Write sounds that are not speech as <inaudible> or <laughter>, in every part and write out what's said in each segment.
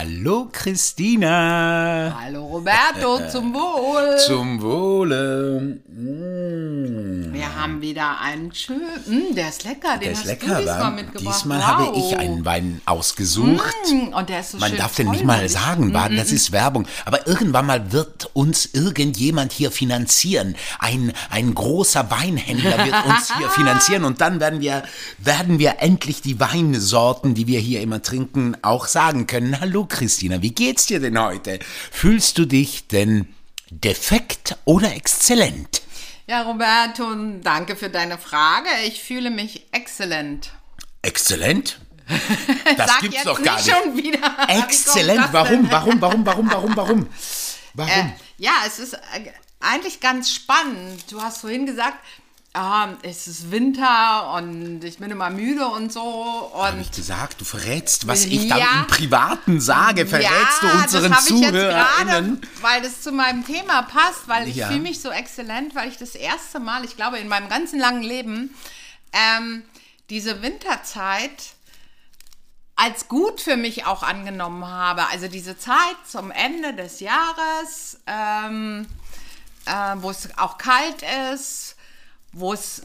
Hallo Christina. Hallo Roberto, zum Wohl. Zum Wohle. Mm. Wir haben wieder einen schönen, mm, der ist lecker, den Der ist hast lecker, du diesmal mitgebracht. Diesmal wow. habe ich einen Wein ausgesucht. Mm, und der ist so Man schön darf den nicht mal sagen, wa? das ist Werbung. Aber irgendwann mal wird uns irgendjemand hier finanzieren. Ein, ein großer Weinhändler wird uns <laughs> hier finanzieren und dann werden wir, werden wir endlich die Weinsorten, die wir hier immer trinken, auch sagen können. Hallo Christina, wie geht's dir denn heute? Fühlst du dich denn defekt oder exzellent? Ja, Roberto, danke für deine Frage. Ich fühle mich exzellent. Exzellent? <laughs> Das Sag gibt's doch gar nicht schon wieder. Exzellent. Warum, warum, warum, warum, warum, warum? Warum? Äh, ja, es ist äh, eigentlich ganz spannend. Du hast vorhin gesagt, ah, es ist Winter und ich bin immer müde und so. Hab Und ich gesagt, du verrätst, was ich dann Ja. im Privaten sage, verrätst du ja, unseren das hab gerade, weil das zu meinem Thema passt, weil ich Ja. fühle mich so exzellent, weil ich das erste Mal, ich glaube, in meinem ganzen langen Leben ähm, diese Winterzeit als gut für mich auch angenommen habe. Also diese Zeit zum Ende des Jahres, ähm, äh, wo es auch kalt ist, wo es,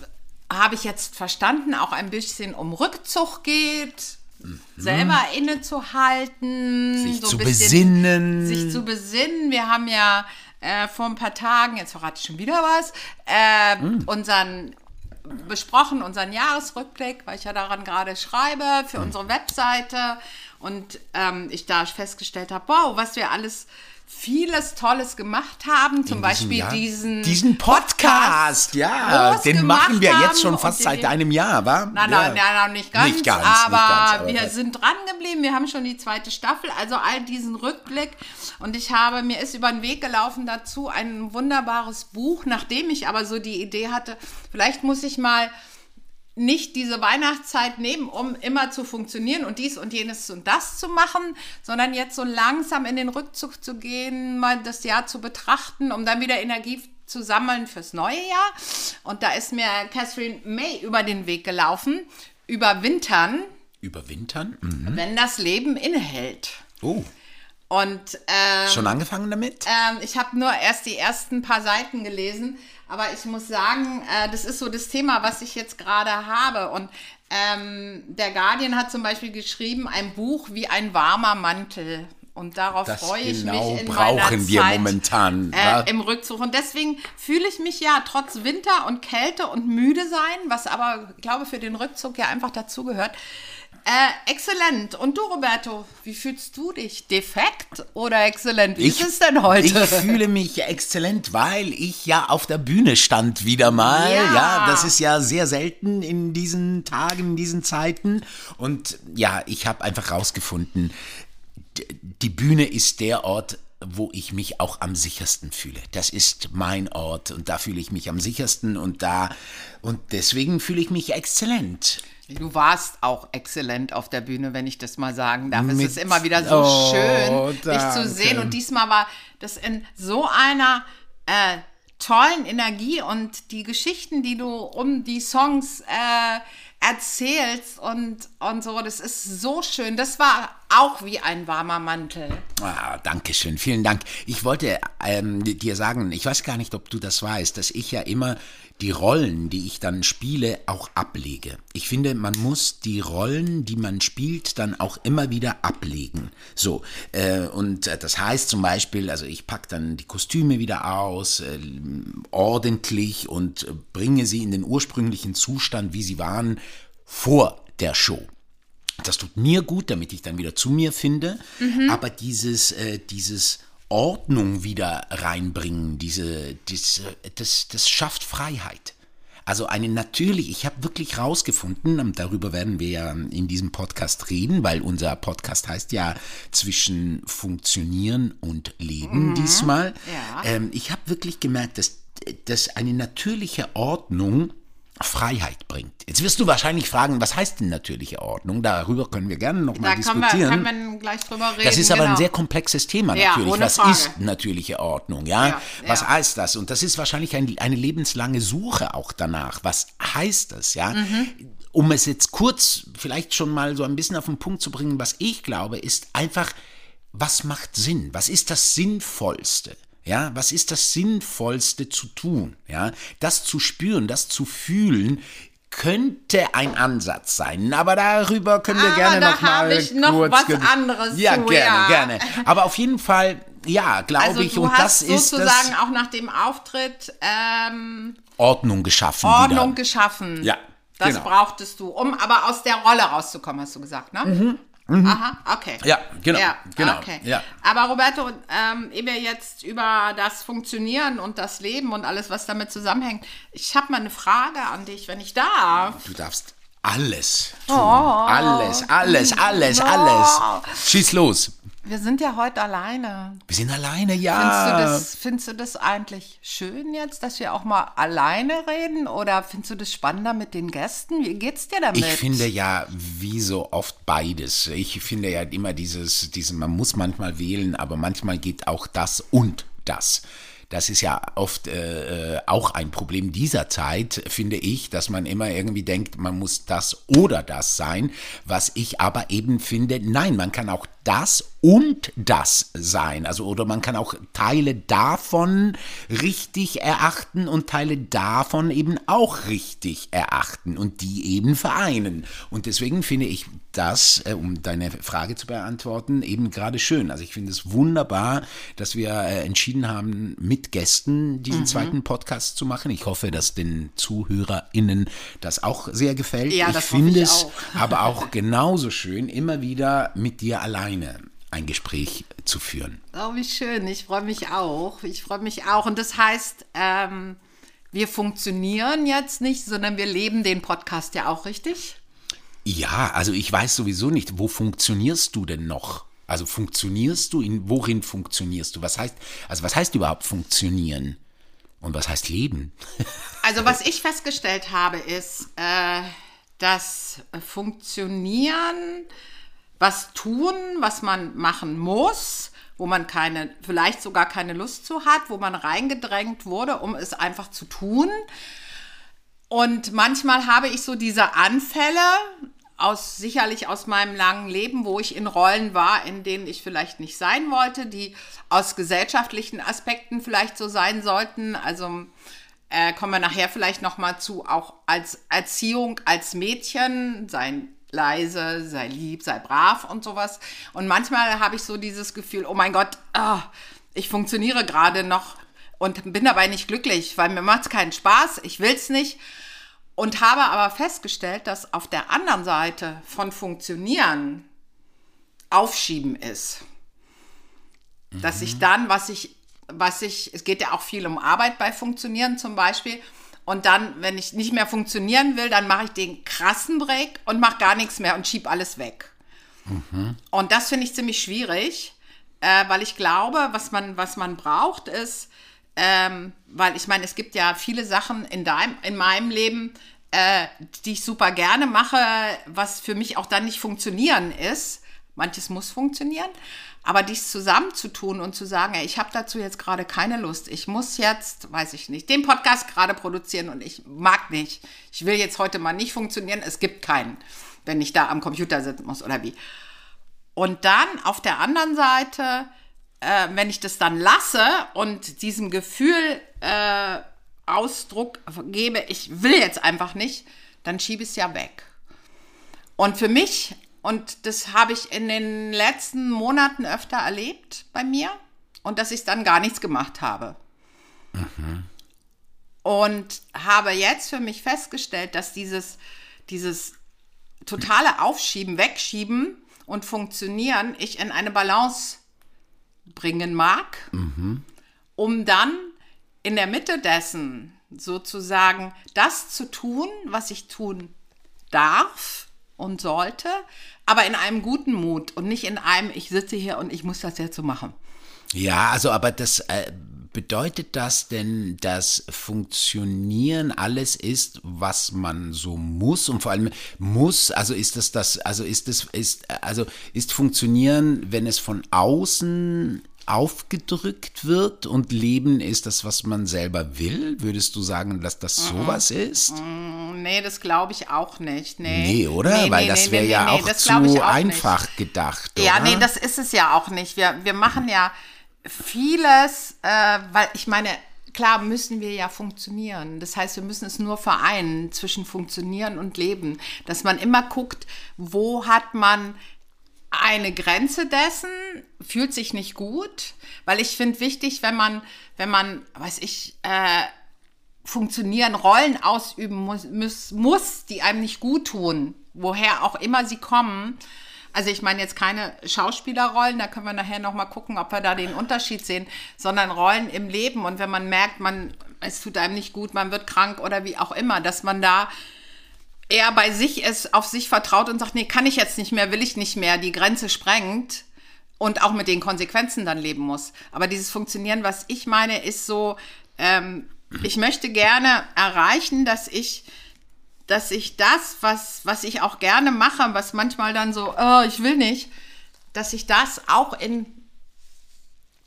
habe ich jetzt verstanden, auch ein bisschen um Rückzug geht, selber innezuhalten, Mhm. Sich so zu bisschen besinnen. Sich zu besinnen. Wir haben ja äh, vor ein paar Tagen, jetzt verrate ich schon wieder was, äh, Mhm. unseren besprochen, unseren Jahresrückblick, weil ich ja daran gerade schreibe für Mhm. unsere Webseite und ähm, ich da festgestellt habe, wow, was wir alles vieles Tolles gemacht haben, zum Beispiel Jahr. diesen diesen Podcast, ja, groß den machen wir jetzt schon fast seit einem Jahr, wa? Nein, ja. nein, nein, nein, nicht ganz, Nicht ganz, aber, nicht ganz, aber wir okay. sind dran geblieben. Wir haben schon die zweite Staffel, also all diesen Rückblick. Und ich habe, mir ist über den Weg gelaufen dazu ein wunderbares Buch, nachdem ich aber so die Idee hatte, vielleicht muss ich mal nicht diese Weihnachtszeit nehmen, um immer zu funktionieren und dies und jenes und das zu machen, sondern jetzt so langsam in den Rückzug zu gehen, mal das Jahr zu betrachten, um dann wieder Energie zu sammeln fürs neue Jahr. Und da ist mir Catherine May über den Weg gelaufen, überwintern, Überwintern? Mhm. wenn das Leben innehält. Oh, Und ähm, schon angefangen damit? ähm, ich habe nur erst die ersten paar Seiten gelesen, aber ich muss sagen, äh, das ist so das Thema, was ich jetzt gerade habe. Und ähm, der Guardian hat zum Beispiel geschrieben, ein Buch wie ein warmer Mantel. Und darauf Das freue ich genau mich in brauchen meiner wir Zeit, momentan, äh, im Rückzug. Und deswegen fühle ich mich ja trotz Winter und Kälte und müde sein, was aber, ich glaube, für den Rückzug ja einfach dazugehört. Äh, exzellent. Und du, Roberto, wie fühlst du dich? Defekt oder exzellent? Wie ist es denn heute? Ich fühle mich exzellent, weil ich ja auf der Bühne stand wieder mal. Ja. Ja. das ist ja sehr selten in diesen Tagen, in diesen Zeiten. Und ja, ich habe einfach rausgefunden, die Bühne ist der Ort, wo ich mich auch am sichersten fühle. Das ist mein Ort und da fühle ich mich am sichersten und da und deswegen fühle ich mich exzellent. Du warst auch exzellent auf der Bühne, wenn ich das mal sagen darf. Es Mit- ist immer wieder so Oh, schön, dich danke. zu sehen. Und diesmal war das in so einer äh, tollen Energie und die Geschichten, die du um die Songs äh, erzählst und, und so, das ist so schön. Das war auch wie ein warmer Mantel. Ah, danke schön, vielen Dank. Ich wollte ähm, dir sagen, ich weiß gar nicht, ob du das weißt, dass ich ja immer die Rollen, die ich dann spiele, auch ablege. Ich finde, man muss die Rollen, die man spielt, dann auch immer wieder ablegen. So, äh, und äh, das heißt zum Beispiel, also ich packe dann die Kostüme wieder aus, äh, ordentlich und bringe sie in den ursprünglichen Zustand, wie sie waren, vor der Show. Das tut mir gut, damit ich dann wieder zu mir finde. Aber dieses, äh, dieses Ordnung wieder reinbringen, diese, diese, das, das schafft Freiheit. Also eine natürlich, ich habe wirklich rausgefunden, und darüber werden wir ja in diesem Podcast reden, weil unser Podcast heißt ja zwischen Funktionieren und Leben diesmal. Ja. Ähm, ich habe wirklich gemerkt, dass, dass eine natürliche Ordnung Freiheit bringt. Jetzt wirst du wahrscheinlich fragen, was heißt denn natürliche Ordnung? Darüber können wir gerne nochmal Da können wir, diskutieren. gleich drüber reden. Das ist aber ein genau. sehr komplexes Thema Ja, natürlich. ohne Was Frage. ist natürliche Ordnung? Ja? Ja, Was ja. heißt das? Und das ist wahrscheinlich ein, eine lebenslange Suche auch danach. Was heißt das? Ja? Mhm. Um es jetzt kurz vielleicht schon mal so ein bisschen auf den Punkt zu bringen, was ich glaube, ist einfach was macht Sinn? Was ist das Sinnvollste? Ja, was ist das Sinnvollste zu tun? Ja, das zu spüren, das zu fühlen, könnte ein Ansatz sein, aber darüber können wir Aber gerne da noch mal habe ich noch kurz was anderes Ja, zu, gerne, ja. gerne. Aber auf jeden Fall, ja, glaube Also ich, und das ist sozusagen das auch nach dem Auftritt ähm, Ordnung geschaffen Ordnung wieder. geschaffen. Ja, Das genau. brauchtest du, um aber aus der Rolle rauszukommen, hast du gesagt, ne? Aha, okay. Mhm, Ja, genau, Ja, genau, Okay. ja. Aber Roberto, ähm, ehe wir jetzt über das Funktionieren und das Leben und alles, was damit zusammenhängt, ich habe mal eine Frage an dich, wenn ich darf. Du darfst alles tun. Oh. Alles, alles, alles, alles. Schieß los. Wir sind ja heute alleine. Wir sind alleine, Findest, ja. du das, findest du das eigentlich schön jetzt, dass wir auch mal alleine reden? Oder findest du das spannender mit den Gästen? Wie geht's dir damit? Ich finde ja, wie so oft beides. Ich finde ja immer dieses, dieses, man muss manchmal wählen, aber manchmal geht auch das und das. Das ist ja oft äh, äh, auch ein Problem dieser Zeit, finde ich, dass man immer irgendwie denkt, man muss das oder das sein, was ich aber eben finde, nein, man kann auch das und das sein. Also, oder man kann auch Teile davon richtig erachten und Teile davon eben auch richtig erachten und die eben vereinen. Und deswegen finde ich das, äh, um deine Frage zu beantworten, eben gerade schön. Also ich finde es wunderbar, dass wir äh, entschieden haben, mit Gästen diesen zweiten Podcast zu machen. Ich hoffe, dass den ZuhörerInnen das auch sehr gefällt. Ja, ich finde es aber auch genauso schön, immer wieder mit dir alleine ein Gespräch zu führen. Oh, wie schön. Ich freue mich auch. Ich freue mich auch. Und das heißt, ähm, wir funktionieren jetzt nicht, sondern wir leben den Podcast ja auch richtig. Ja, also ich weiß sowieso nicht, wo funktionierst du denn noch? Also funktionierst du in worin funktionierst du? Was heißt also was heißt überhaupt funktionieren? Und was heißt leben? <laughs> Also was ich festgestellt habe, ist, äh, dass Funktionieren, was tun, was man machen muss, wo man keine, vielleicht sogar keine Lust zu hat, wo man reingedrängt wurde, um es einfach zu tun. Und manchmal habe ich so diese Anfälle aus sicherlich aus meinem langen Leben, wo ich in Rollen war, in denen ich vielleicht nicht sein wollte, die aus gesellschaftlichen Aspekten vielleicht so sein sollten. Also äh, kommen wir nachher vielleicht noch mal zu, auch als Erziehung als Mädchen, sei leise, sei lieb, sei brav und sowas. Und manchmal habe ich so dieses Gefühl, oh mein Gott, ah, ich funktioniere gerade noch und bin dabei nicht glücklich, weil mir macht es keinen Spaß, ich will es nicht. Und habe aber festgestellt, dass auf der anderen Seite von Funktionieren Aufschieben ist. Dass ich dann, was ich, was ich, es geht ja auch viel um Arbeit bei Funktionieren zum Beispiel. Und dann, wenn ich nicht mehr funktionieren will, dann mache ich den krassen Break und mache gar nichts mehr und schieb alles weg. Und das finde ich ziemlich schwierig, äh, weil ich glaube, was man, was man braucht, ist, ähm, weil ich meine, es gibt ja viele Sachen in, deinem, in meinem Leben, äh, die ich super gerne mache, was für mich auch dann nicht funktionieren ist. Manches muss funktionieren, aber dies zusammenzutun und zu sagen, ey, ich habe dazu jetzt gerade keine Lust. Ich muss jetzt, weiß ich nicht, den Podcast gerade produzieren und ich mag nicht. Ich will jetzt heute mal nicht funktionieren. Es gibt keinen, wenn ich da am Computer sitzen muss oder wie. Und dann auf der anderen Seite, äh, wenn ich das dann lasse und diesem Gefühl äh, Ausdruck gebe, ich will jetzt einfach nicht, dann schiebe ich es ja weg. Und für mich, und das habe ich in den letzten Monaten öfter erlebt bei mir, und dass ich dann gar nichts gemacht habe. Und habe jetzt für mich festgestellt, dass dieses, dieses totale Aufschieben, Wegschieben und Funktionieren ich in eine Balance bringen mag, um dann in der Mitte dessen sozusagen das zu tun, was ich tun darf und sollte, aber in einem guten Mut und nicht in einem, ich sitze hier und ich muss das jetzt so machen. Ja, also aber das äh, bedeutet das denn, dass Funktionieren alles ist, was man so muss und vor allem muss, also ist das das, also ist das, ist, also ist Funktionieren, wenn es von außen aufgedrückt wird und Leben ist das, was man selber will? Würdest du sagen, dass das sowas ist? Nee, das glaube ich auch nicht. Nee, Nee, oder? Nee, Weil nee, das wäre ja auch zu auch nicht. einfach gedacht. Ja, oder? nee, das ist es ja auch nicht. Wir, wir machen ja vieles, äh, weil ich meine, klar müssen wir ja funktionieren. Das heißt, wir müssen es nur vereinen zwischen funktionieren und leben. Dass man immer guckt, wo hat man eine Grenze dessen, fühlt sich nicht gut, weil ich finde wichtig, wenn man, wenn man, weiß ich, äh, funktionieren, Rollen ausüben muss, muss, muss, die einem nicht gut tun, woher auch immer sie kommen. Also ich meine jetzt keine Schauspielerrollen, da können wir nachher noch mal gucken, ob wir da den Unterschied sehen, sondern Rollen im Leben und wenn man merkt, man es tut einem nicht gut, man wird krank oder wie auch immer, dass man da eher bei sich ist, auf sich vertraut und sagt, nee, kann ich jetzt nicht mehr, will ich nicht mehr, die Grenze sprengt und auch mit den Konsequenzen dann leben muss. Aber dieses Funktionieren, was ich meine, ist so, ähm, ich möchte gerne erreichen, dass ich, dass ich das, was, was ich auch gerne mache, was manchmal dann so, oh, ich will nicht, dass ich das auch in,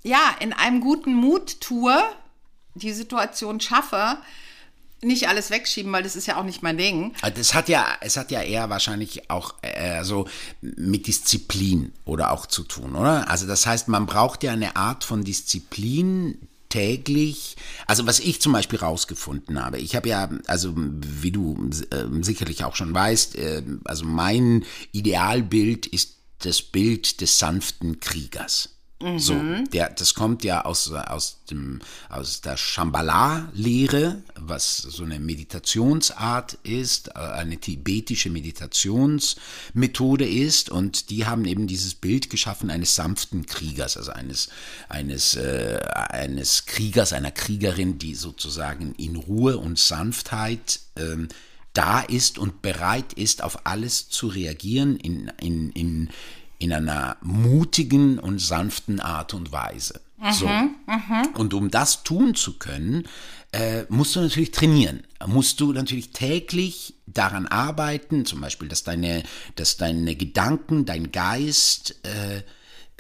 ja, in einem guten Mut tue, die Situation schaffe, nicht alles wegschieben, weil das ist ja auch nicht mein Ding. Das hat ja, es hat ja eher wahrscheinlich auch äh, so mit Disziplin oder auch zu tun, oder? Also das heißt, man braucht ja eine Art von Disziplin täglich. Also was ich zum Beispiel rausgefunden habe, ich habe ja, also wie du äh, sicherlich auch schon weißt, äh, also mein Idealbild ist das Bild des sanften Kriegers. So, der, das kommt ja aus, aus, dem, aus der Shambhala-Lehre, was so eine Meditationsart ist, äh, eine tibetische Meditationsmethode ist. Und die haben eben dieses Bild geschaffen eines sanften Kriegers, also eines, eines, äh, eines Kriegers, einer Kriegerin, die sozusagen in Ruhe und Sanftheit ähm, da ist und bereit ist, auf alles zu reagieren in, in, in, in einer mutigen und sanften Art und Weise. so. Und um das tun zu können, äh, musst du natürlich trainieren. Musst du natürlich täglich daran arbeiten, zum Beispiel, dass deine, dass deine Gedanken, dein Geist äh,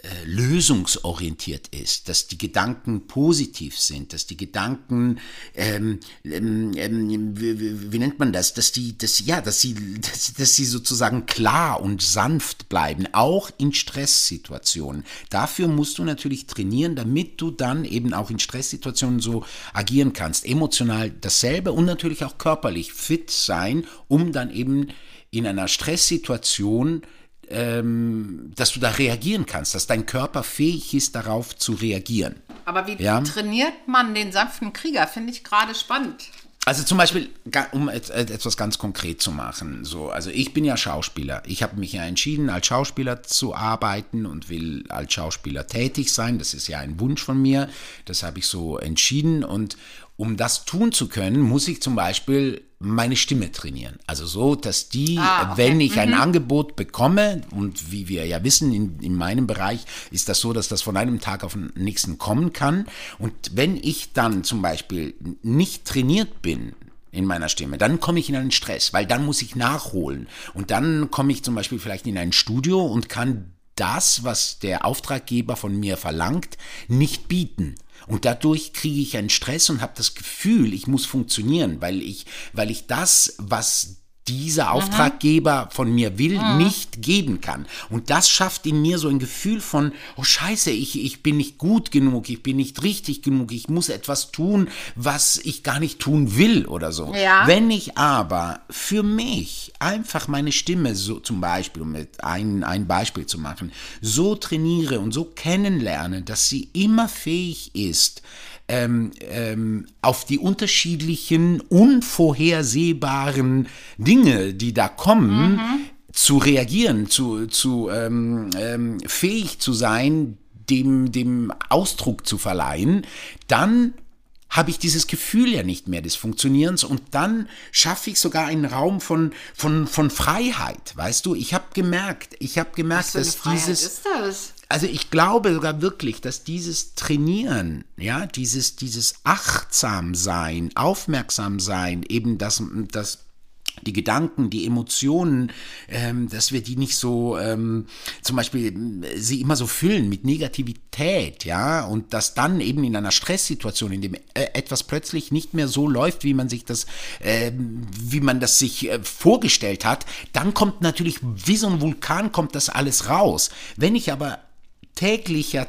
äh, lösungsorientiert ist, dass die Gedanken positiv sind, dass die Gedanken, ähm, ähm, ähm, wie, wie, nennt man das, dass die, dass, ja, dass sie, <laughs> dass, dass sie sozusagen klar und sanft bleiben, auch in Stresssituationen. Dafür musst du natürlich trainieren, damit du dann eben auch in Stresssituationen so agieren kannst. Emotional dasselbe und natürlich auch körperlich fit sein, um dann eben in einer Stresssituation ähm, dass du da reagieren kannst, dass dein Körper fähig ist, darauf zu reagieren. Aber wie Ja. trainiert man den sanften Krieger? Finde ich gerade spannend. Also zum Beispiel, um et- et- etwas ganz konkret zu machen, so, also ich bin ja Schauspieler. Ich habe mich ja entschieden, als Schauspieler zu arbeiten und will als Schauspieler tätig sein. Das ist ja ein Wunsch von mir. Das habe ich so entschieden. Und um das tun zu können, muss ich zum Beispiel meine Stimme trainieren. Also so, dass die, Ah, okay. wenn ich ein Angebot bekomme, und wie wir ja wissen, in, in meinem Bereich ist das so, dass das von einem Tag auf den nächsten kommen kann. Und wenn ich dann zum Beispiel nicht trainiert bin, in meiner Stimme, dann komme ich in einen Stress, weil dann muss ich nachholen. Und dann komme ich zum Beispiel vielleicht in ein Studio und kann das, was der Auftraggeber von mir verlangt, nicht bieten. Und dadurch kriege ich einen Stress und habe das Gefühl, ich muss funktionieren, weil ich, weil ich das, was dieser Auftraggeber von mir will, nicht geben kann. Und das schafft in mir so ein Gefühl von, oh scheiße, ich, ich bin nicht gut genug, ich bin nicht richtig genug, ich muss etwas tun, was ich gar nicht tun will oder so. Ja. Wenn ich aber für mich einfach meine Stimme so zum Beispiel, um mit ein, ein Beispiel zu machen, so trainiere und so kennenlerne, dass sie immer fähig ist, ähm, ähm, auf die unterschiedlichen, unvorhersehbaren Dinge, die da kommen, zu reagieren, zu, zu ähm, ähm, fähig zu sein, dem, dem Ausdruck zu verleihen, dann habe ich dieses Gefühl ja nicht mehr des Funktionierens und dann schaffe ich sogar einen Raum von, von, von Freiheit, weißt du? Ich habe gemerkt, ich habe gemerkt, Was für eine dass Freiheit dieses ist das? Also ich glaube sogar wirklich, dass dieses Trainieren, ja, dieses, dieses Achtsam sein, Aufmerksam sein, eben das, das die Gedanken, die Emotionen, ähm, dass wir die nicht so ähm, zum Beispiel äh, sie immer so füllen mit Negativität, ja, und dass dann eben in einer Stresssituation, in dem äh, etwas plötzlich nicht mehr so läuft, wie man sich das, äh, wie man das sich äh, vorgestellt hat, dann kommt natürlich wie so ein Vulkan kommt das alles raus. Wenn ich aber täglich ja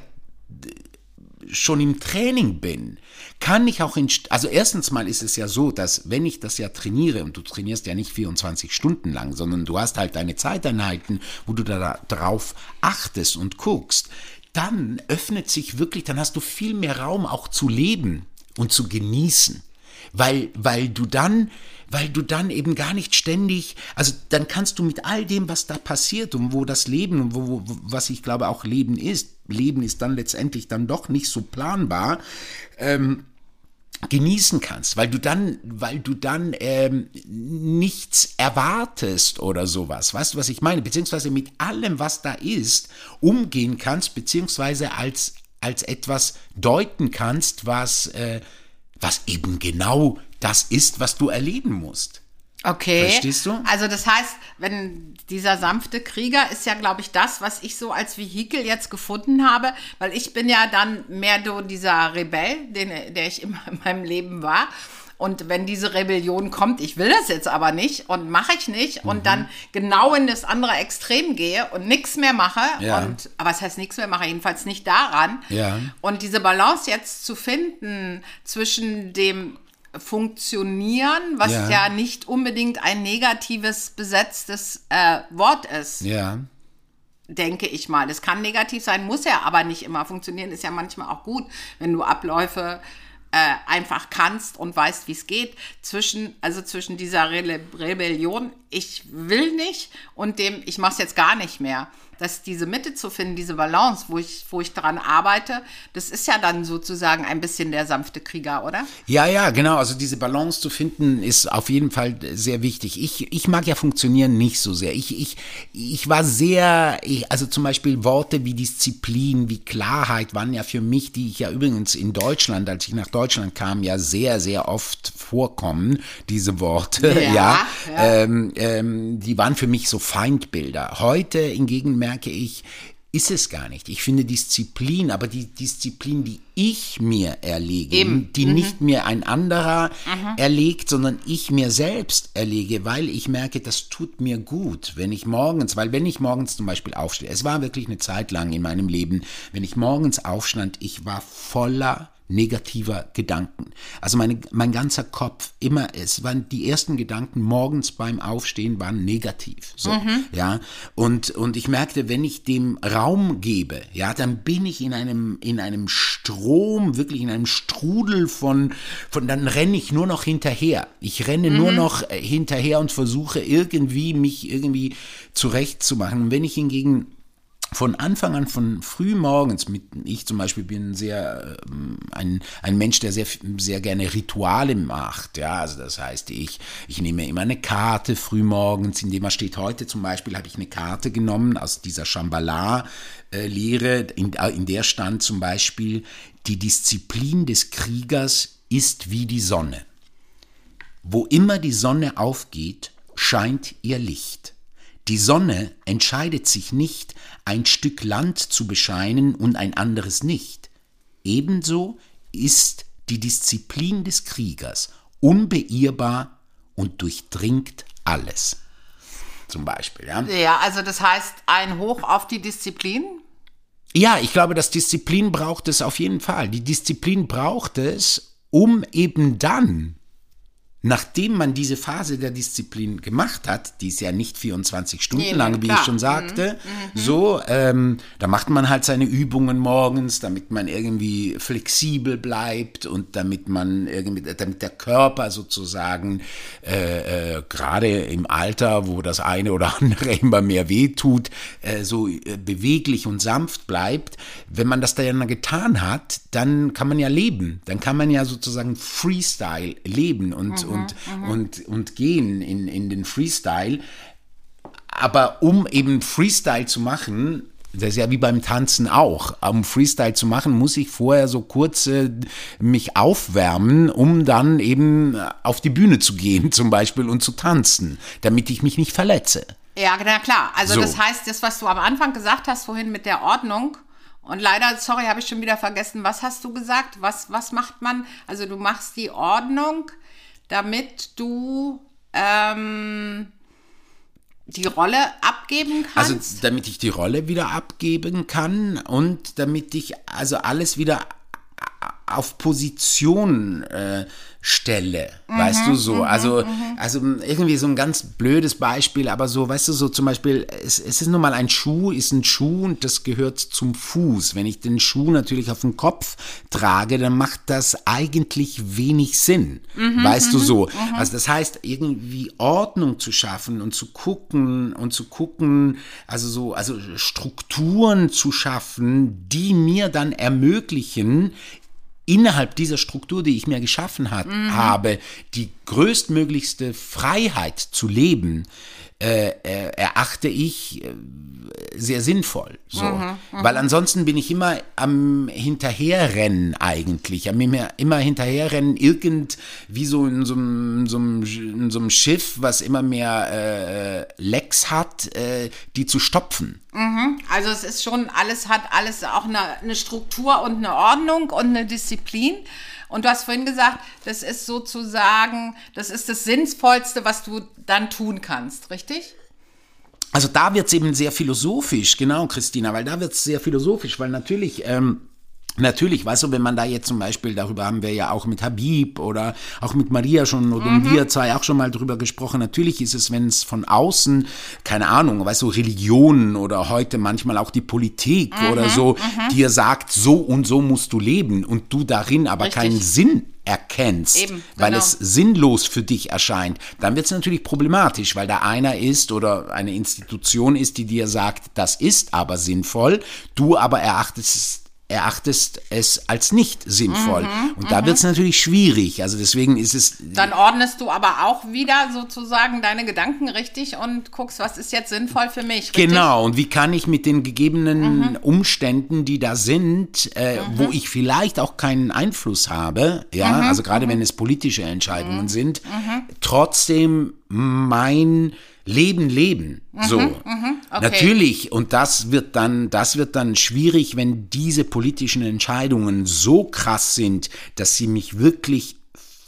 schon im Training bin, kann ich auch in, also erstens mal ist es ja so, dass wenn ich das ja trainiere und du trainierst ja nicht 24 Stunden lang, sondern du hast halt deine Zeiteinheiten, wo du da drauf achtest und guckst, dann öffnet sich wirklich, dann hast du viel mehr Raum auch zu leben und zu genießen, weil, weil du dann, weil du dann eben gar nicht ständig, also dann kannst du mit all dem, was da passiert und wo das Leben und wo, wo, was ich glaube auch Leben ist, Leben ist dann letztendlich dann doch nicht so planbar, ähm, genießen kannst, weil du dann, weil du dann ähm, nichts erwartest oder sowas. Weißt du, was ich meine? Beziehungsweise mit allem, was da ist, umgehen kannst, beziehungsweise als, als etwas deuten kannst, was, äh, was eben genau das ist, was du erleben musst. Okay. Verstehst du? Also das heißt, wenn dieser sanfte Krieger ist ja, glaube ich, das, was ich so als Vehikel jetzt gefunden habe, weil ich bin ja dann mehr so dieser Rebell, den, der ich immer in meinem Leben war. Und wenn diese Rebellion kommt, ich will das jetzt aber nicht und mache ich nicht mhm. und dann genau in das andere Extrem gehe und nichts mehr mache Ja. und aber was heißt nichts mehr mache, jedenfalls nicht daran. Ja. Und diese Balance jetzt zu finden zwischen dem Funktionieren, was Ja. ja, nicht unbedingt ein negatives besetztes äh, Wort ist, Ja. denke ich mal. Das kann negativ sein, muss ja aber nicht immer funktionieren. Ist ja manchmal auch gut, wenn du Abläufe äh, einfach kannst und weißt, wie es geht. Zwischen, also zwischen dieser Rele Rebellion, ich will nicht und dem, ich mache es jetzt gar nicht mehr. Dass diese Mitte zu finden, diese Balance, wo ich, wo ich daran arbeite, das ist ja dann sozusagen ein bisschen der sanfte Krieger, oder? Ja, ja, genau. Also diese Balance zu finden ist auf jeden Fall sehr wichtig. Ich, ich mag ja funktionieren nicht so sehr. Ich, ich, ich war sehr, ich, also zum Beispiel Worte wie Disziplin, wie Klarheit waren ja für mich, die ich ja übrigens in Deutschland, als ich nach Deutschland kam, ja sehr, sehr oft vorkommen, diese Worte. <laughs> Ja, Ja, ja. Ähm, ähm, die waren für mich so Feindbilder. Heute hingegen merke ich, ist es gar nicht. Ich finde Disziplin, aber die Disziplin, die ich mir erlege, Eben. die nicht mir ein anderer erlegt, sondern ich mir selbst erlege, weil ich merke, das tut mir gut, wenn ich morgens, weil wenn ich morgens zum Beispiel aufstehe, es war wirklich eine Zeit lang in meinem Leben, wenn ich morgens aufstand, ich war voller negativer Gedanken. Also meine, mein ganzer Kopf, immer, es waren die ersten Gedanken morgens beim Aufstehen waren negativ. So, ja. Und, und ich merkte, wenn ich dem Raum gebe, ja, dann bin ich in einem, in einem Strom, wirklich in einem Strudel von, von, dann renne ich nur noch hinterher. Ich renne nur noch äh, hinterher und versuche irgendwie, mich irgendwie zurechtzumachen. Und wenn ich hingegen von Anfang an, von früh morgens, mit, ich zum Beispiel bin sehr ähm, ein, ein Mensch, der sehr, sehr gerne Rituale macht. Ja, also das heißt, ich, ich nehme immer eine Karte früh morgens, in dem man steht heute zum Beispiel, habe ich eine Karte genommen aus dieser Shambhala-Lehre, in, in der stand zum Beispiel, die Disziplin des Kriegers ist wie die Sonne. Wo immer die Sonne aufgeht, scheint ihr Licht. Die Sonne entscheidet sich nicht, ein Stück Land zu bescheinen und ein anderes nicht. Ebenso ist die Disziplin des Kriegers unbeirrbar und durchdringt alles. Zum Beispiel, ja. Ja, also das heißt ein Hoch auf die Disziplin. Ja, ich glaube, das Disziplin braucht es auf jeden Fall. Die Disziplin braucht es, um eben dann, nachdem man diese Phase der Disziplin gemacht hat, die ist ja nicht 24 Stunden Nee, lang, wie klar. ich schon sagte, so, ähm, da macht man halt seine Übungen morgens, damit man irgendwie flexibel bleibt und damit man irgendwie, damit der Körper sozusagen äh, äh, gerade im Alter, wo das eine oder andere <laughs> immer mehr wehtut, äh, so äh, beweglich und sanft bleibt. Wenn man das dann getan hat, dann kann man ja leben. Dann kann man ja sozusagen Freestyle leben und, und, und, und gehen in, in den Freestyle. Aber um eben Freestyle zu machen, Das ist ja wie beim Tanzen auch. Um Freestyle zu machen, muss ich vorher so kurz äh, mich aufwärmen, um dann eben auf die Bühne zu gehen <laughs> zum Beispiel und zu tanzen, damit ich mich nicht verletze. Ja, na klar. Also So. das heißt, das, was du am Anfang gesagt hast vorhin mit der Ordnung, und leider, sorry, habe ich schon wieder vergessen, was hast du gesagt? Was, was macht man? Also du machst die Ordnung, damit du ähm, die Rolle abgeben Also kannst. damit ich die Rolle wieder abgeben kann und damit ich also alles wieder auf Position äh, stelle, weißt du so. Also, also irgendwie so ein ganz blödes Beispiel, aber so, weißt du, so zum Beispiel, es, es ist nun mal ein Schuh, ist ein Schuh und das gehört zum Fuß. Wenn ich den Schuh natürlich auf den Kopf trage, dann macht das eigentlich wenig Sinn, weißt du so. Also das heißt, irgendwie Ordnung zu schaffen und zu gucken und zu gucken, also so, also Strukturen zu schaffen, die mir dann ermöglichen, innerhalb dieser Struktur, die ich mir geschaffen hat, habe, die größtmöglichste Freiheit zu leben, äh, äh, erachte ich äh, sehr sinnvoll. So. Weil ansonsten bin ich immer am Hinterherrennen eigentlich. Am immer, immer hinterherrennen, irgend wie so in so einem, so einem, in so einem Schiff, was immer mehr äh, Lecks hat, äh, die zu stopfen. Also es ist schon, alles hat alles auch eine, eine Struktur und eine Ordnung und eine Disziplin. Und du hast vorhin gesagt, das ist sozusagen, das ist das Sinnvollste, was du dann tun kannst, richtig? Also da wird es eben sehr philosophisch, genau, Christina, weil da wird es sehr philosophisch, weil natürlich, ähm, natürlich, weißt du, wenn man da jetzt zum Beispiel, darüber haben wir ja auch mit Habib oder auch mit Maria schon oder Mhm. wir zwei auch schon mal drüber gesprochen, natürlich ist es, wenn es von außen, keine Ahnung, weißt du, Religionen oder heute manchmal auch die Politik Mhm, oder so, dir sagt, so und so musst du leben und du darin aber Richtig. keinen Sinn erkennst, Eben, weil genau. es sinnlos für dich erscheint, dann wird es natürlich problematisch, weil da einer ist oder eine Institution ist, die dir sagt, das ist aber sinnvoll, du aber erachtest es erachtest es als nicht sinnvoll. Mhm, Und da wird es natürlich schwierig. Also deswegen ist es Dann ordnest du aber auch wieder sozusagen deine Gedanken richtig und guckst, was ist jetzt sinnvoll für mich. Richtig? Genau, und wie kann ich mit den gegebenen Mhm. Umständen, die da sind, äh, wo ich vielleicht auch keinen Einfluss habe, ja, Mhm. also gerade wenn es politische Entscheidungen sind, trotzdem mein Leben leben. So. Mhm. okay. Natürlich, und das wird dann, das wird dann schwierig, wenn diese politischen Entscheidungen so krass sind, dass sie mich wirklich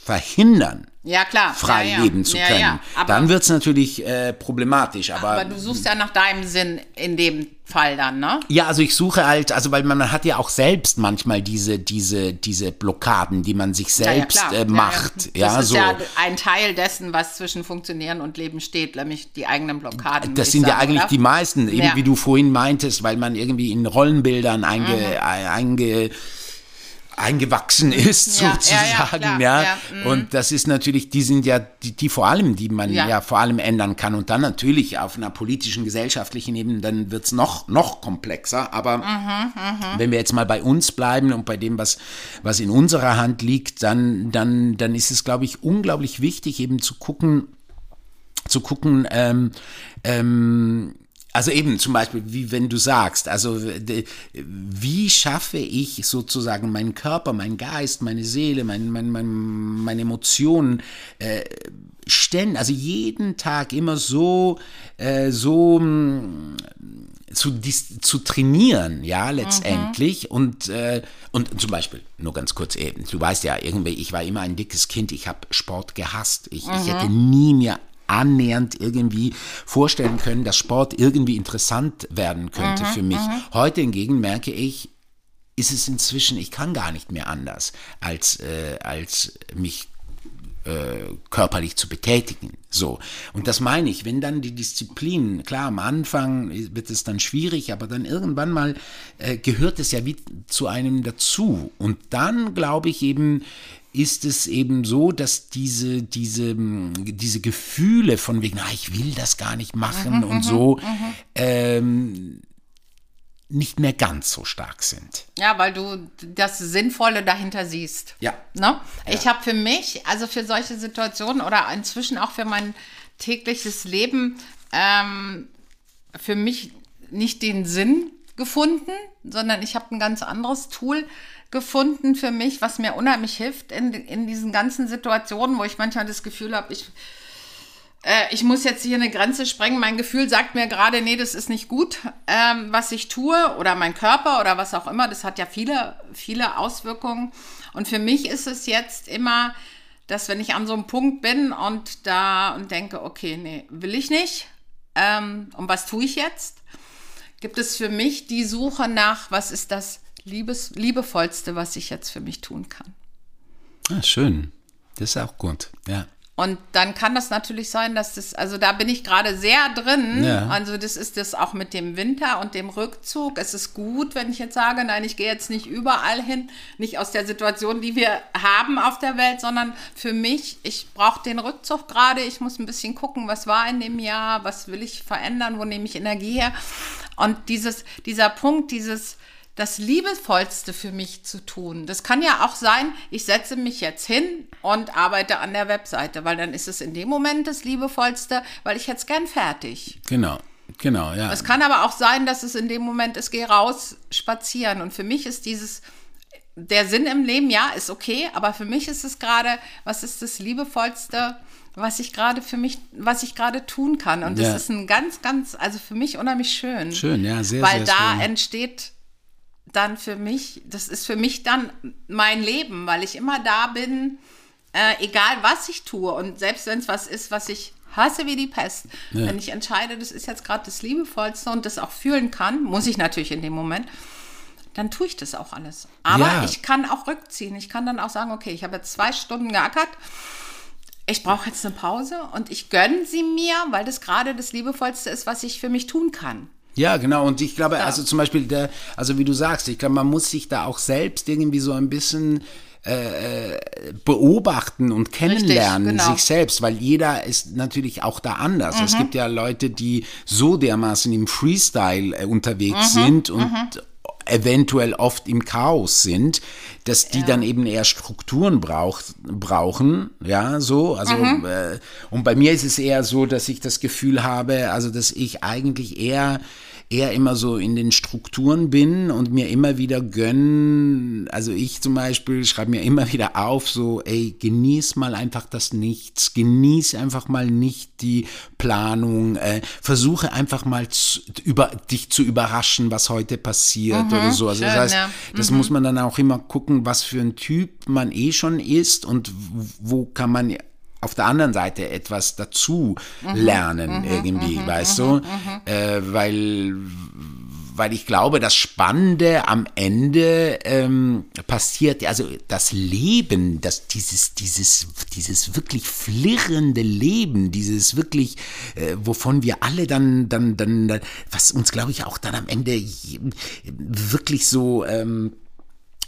verhindern, Ja, klar. frei ja, ja. leben zu können. Ja. Aber, dann wird es natürlich äh, problematisch. aber du suchst ja nach deinem Sinn in dem Fall dann, ne? Ja, also ich suche halt, also weil man hat ja auch selbst manchmal diese, diese, diese Blockaden, die man sich selbst ja, klar. äh, macht. Das Ja, ist so. ja ein Teil dessen, was zwischen Funktionieren und Leben steht, nämlich die eigenen Blockaden. das sind ich ja sagen, eigentlich oder? die meisten, eben Ja. wie du vorhin meintest, weil man irgendwie in Rollenbildern einge, Mhm. einge, eingewachsen ist, Ja, ja, <laughs> ja, sozusagen, ja. ja, mhm. Und das ist natürlich, die sind ja die, die vor allem, die man ja. Ja. vor allem ändern kann. Und dann natürlich auf einer politischen, gesellschaftlichen Ebene, dann wird's noch, noch komplexer. Aber Mhm, wenn wir jetzt mal bei uns bleiben und bei dem, was, was in unserer Hand liegt, dann, dann, dann ist es, glaube ich, unglaublich wichtig, eben zu gucken, zu gucken, ähm, ähm, also eben zum Beispiel, wie wenn du sagst, also de- wie schaffe ich sozusagen meinen Körper, meinen Geist, meine Seele, mein, mein, mein, meine Emotionen äh, ständig, also jeden Tag immer so, äh, so mh, zu, zu trainieren, ja, letztendlich. Und, äh, und zum Beispiel, nur ganz kurz eben, du weißt ja, irgendwie, ich war immer ein dickes Kind, ich habe Sport gehasst. Ich, ich hätte nie mir annähernd irgendwie vorstellen können, dass Sport irgendwie interessant werden könnte für mich. Heute hingegen merke ich, ist es inzwischen, ich kann gar nicht mehr anders, als, äh, als mich äh, körperlich zu betätigen. So. Und das meine ich, wenn dann die Disziplin, klar, am Anfang wird es dann schwierig, aber dann irgendwann mal äh, gehört es ja wie zu einem dazu. Und dann glaube ich eben, ist es eben so, dass diese, diese, mh, diese Gefühle von wegen, ah, ich will das gar nicht machen und so, ähm, nicht mehr ganz so stark sind. Ja, weil du das Sinnvolle dahinter siehst. Ja. Ne? Ich habe für mich, also für solche Situationen oder inzwischen auch für mein tägliches Leben, ähm, für mich nicht den Sinn gefunden, sondern ich habe ein ganz anderes Tool gefunden für mich, was mir unheimlich hilft in, in diesen ganzen Situationen, wo ich manchmal das Gefühl habe, ich, äh, ich muss jetzt hier eine Grenze sprengen. Mein Gefühl sagt mir gerade, nee, das ist nicht gut, ähm, was ich tue oder mein Körper oder was auch immer. Das hat ja viele, viele Auswirkungen. Und für mich ist es jetzt immer, dass wenn ich an so einem Punkt bin und da und denke, okay, nee, will ich nicht. Ähm, und was tue ich jetzt? Gibt es für mich die Suche nach, was ist das Liebes, liebevollste, was ich jetzt für mich tun kann? Ah, schön. Das ist auch gut, ja. Und dann kann das natürlich sein, dass das, also da bin ich gerade sehr drin. Ja. Also das ist das auch mit dem Winter und dem Rückzug. Es ist gut, wenn ich jetzt sage, nein, ich gehe jetzt nicht überall hin, nicht aus der Situation, die wir haben auf der Welt, sondern für mich, ich brauche den Rückzug gerade. Ich muss ein bisschen gucken, was war in dem Jahr, was will ich verändern, wo nehme ich Energie her. Und dieses, dieser Punkt, dieses das Liebevollste für mich zu tun. Das kann ja auch sein, ich setze mich jetzt hin und arbeite an der Webseite, weil dann ist es in dem Moment das Liebevollste, weil ich jetzt gern fertig. Genau. Genau, ja. Es kann aber auch sein, dass es in dem Moment ist, geh raus spazieren. Und für mich ist dieses, der Sinn im Leben, ja, ist okay, aber für mich ist es gerade, was ist das Liebevollste, was ich gerade für mich, was ich gerade tun kann. Und ja. das ist ein ganz, ganz, also für mich unheimlich schön. Schön, ja, sehr, weil sehr da schön. entsteht dann für mich, das ist für mich dann mein Leben, weil ich immer da bin, äh, egal was ich tue und selbst wenn es was ist, was ich hasse wie die Pest, ja. wenn ich entscheide, das ist jetzt gerade das Liebevollste und das auch fühlen kann, muss ich natürlich in dem Moment, dann tue ich das auch alles. Aber ja. ich kann auch rückziehen. Ich kann dann auch sagen, okay, ich habe jetzt zwei Stunden geackert. Ich brauche jetzt eine Pause und ich gönne sie mir, weil das gerade das Liebevollste ist, was ich für mich tun kann. Ja, genau. Und ich glaube, ja. also zum Beispiel, der, also wie du sagst, ich glaube, man muss sich da auch selbst irgendwie so ein bisschen äh, äh beobachten und kennenlernen, Richtig, genau. sich selbst, weil jeder ist natürlich auch da anders. Mhm. Es gibt ja Leute, die so dermaßen im Freestyle äh, unterwegs mhm. sind und mhm eventuell oft im Chaos sind, dass die ja. dann eben eher Strukturen braucht, brauchen, ja, so, also, mhm. äh, und bei mir ist es eher so, dass ich das Gefühl habe, also, dass ich eigentlich eher eher immer so in den Strukturen bin und mir immer wieder gönnen, also ich zum Beispiel schreibe mir immer wieder auf, so, ey, genieß mal einfach das Nichts, genieß einfach mal nicht die Planung, äh, versuche einfach mal zu, über, dich zu überraschen, was heute passiert mhm, oder so. Also schön, das heißt, ja. das mhm. muss man dann auch immer gucken, was für ein Typ man eh schon ist und wo kann man auf der anderen Seite etwas dazu mhm. lernen, mhm, irgendwie, mhm, weißt du? Äh, weil, weil ich glaube, das Spannende am Ende ähm, passiert, also das Leben, das, dieses, dieses, dieses wirklich flirrende Leben, dieses wirklich, äh, wovon wir alle dann, dann, dann, was uns, glaube ich, auch dann am Ende wirklich so, ähm,